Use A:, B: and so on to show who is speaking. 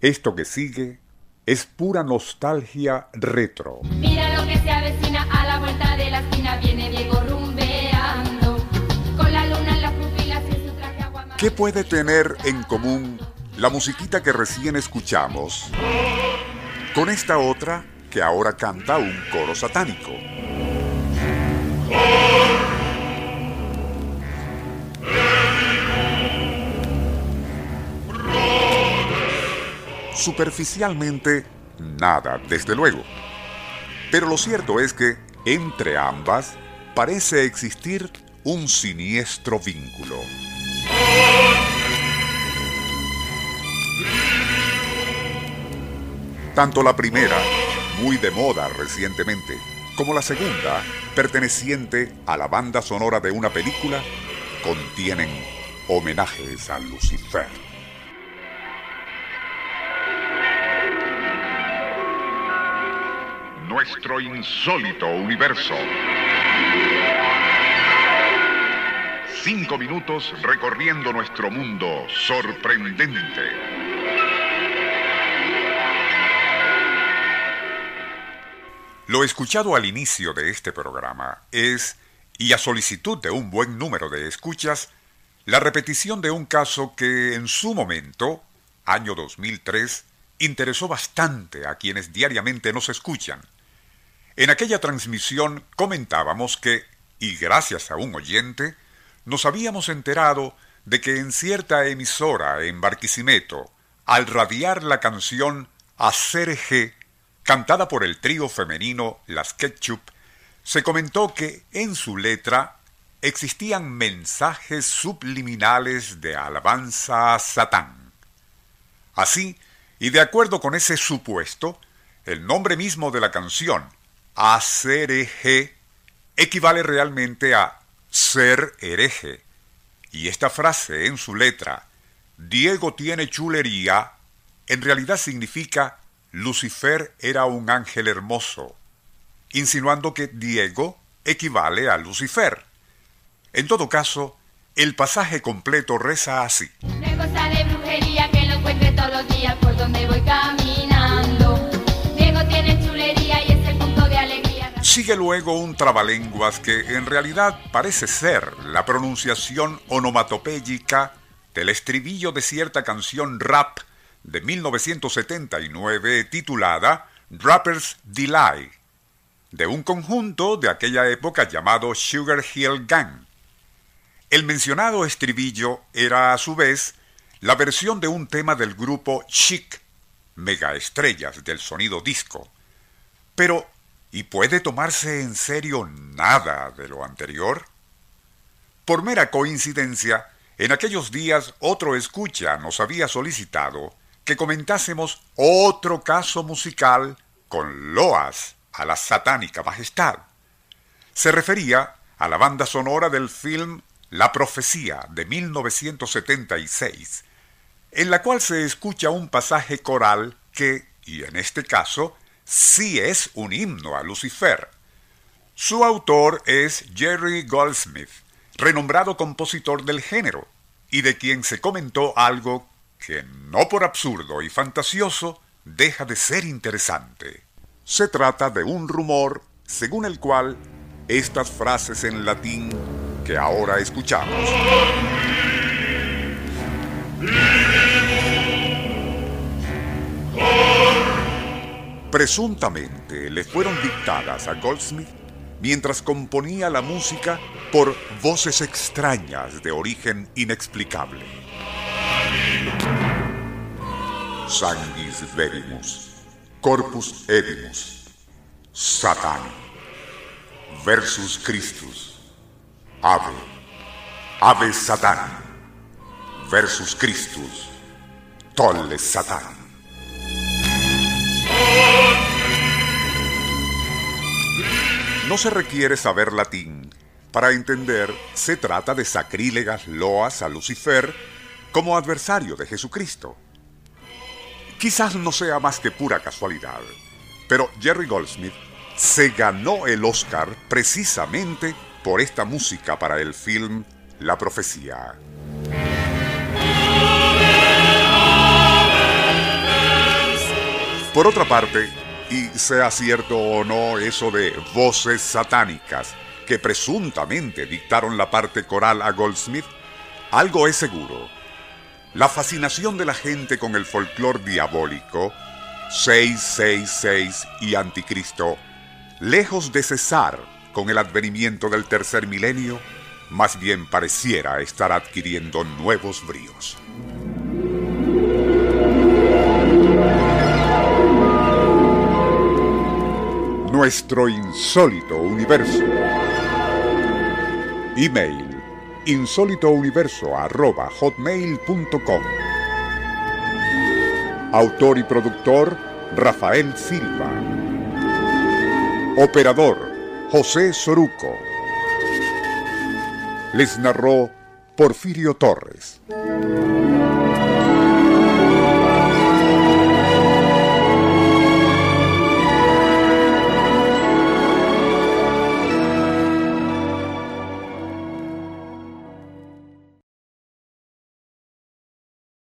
A: Esto que sigue es pura nostalgia retro.
B: Mira lo que se avecina a la vuelta de la esquina, viene Diego rumbeando, con la luna en las pupilas y su traje aguamar.
A: ¿Qué puede tener en común la musiquita que recién escuchamos con esta otra que ahora canta un coro satánico? Superficialmente, nada, desde luego. Pero lo cierto es que entre ambas parece existir un siniestro vínculo. Tanto la primera, muy de moda recientemente, como la segunda, perteneciente a la banda sonora de una película, contienen homenajes a Lucifer. Nuestro insólito universo. Cinco minutos recorriendo nuestro mundo sorprendente. Lo escuchado al inicio de este programa es, y a solicitud de un buen número de escuchas, la repetición de un caso que en su momento, año 2003, interesó bastante a quienes diariamente nos escuchan. En aquella transmisión comentábamos que, y gracias a un oyente, nos habíamos enterado de que en cierta emisora en Barquisimeto, al radiar la canción G, cantada por el trío femenino Las Ketchup, se comentó que en su letra existían mensajes subliminales de alabanza a Satán. Así, y de acuerdo con ese supuesto, el nombre mismo de la canción, Hacer hereje equivale realmente a ser hereje. Y esta frase en su letra, Diego tiene chulería, en realidad significa Lucifer era un ángel hermoso, insinuando que Diego equivale a Lucifer. En todo caso, el pasaje completo reza así.
B: Una cosa de brujería que lo encuentre todos los días por donde voy caminando.
A: Sigue luego un trabalenguas que en realidad parece ser la pronunciación onomatopéyica del estribillo de cierta canción rap de 1979 titulada Rapper's Delight, de un conjunto de aquella época llamado Sugar Hill Gang. El mencionado estribillo era a su vez la versión de un tema del grupo Chic, megaestrellas del sonido disco. Pero, ¿y puede tomarse en serio nada de lo anterior? Por mera coincidencia, en aquellos días otro escucha nos había solicitado que comentásemos otro caso musical con loas a la satánica majestad. Se refería a la banda sonora del film La Profecía de 1976, en la cual se escucha un pasaje coral que, y en este caso, sí es un himno a Lucifer. Su autor es Jerry Goldsmith, renombrado compositor del género, y de quien se comentó algo que no por absurdo y fantasioso deja de ser interesante. Se trata de un rumor según el cual estas frases en latín que ahora escuchamos presuntamente le fueron dictadas a Goldsmith mientras componía la música por voces extrañas de origen inexplicable. Sanguis verimus, corpus edimus, Satan, versus Christus, ave, ave Satan, versus Christus, tolle Satan. Se requiere saber latín para entender se trata de sacrílegas loas a Lucifer como adversario de Jesucristo. Quizás no sea más que pura casualidad, pero Jerry Goldsmith se ganó el Oscar precisamente por esta música para el film La Profecía. Por otra parte, y sea cierto o no eso de voces satánicas que presuntamente dictaron la parte coral a Goldsmith, algo es seguro. La fascinación de la gente con el folclore diabólico, 666 y Anticristo, lejos de cesar con el advenimiento del tercer milenio, más bien pareciera estar adquiriendo nuevos bríos. Nuestro insólito universo. Email insólitouniverso.hotmail.com Autor y productor Rafael Silva. Operador José Soruco. Les narró Porfirio Torres.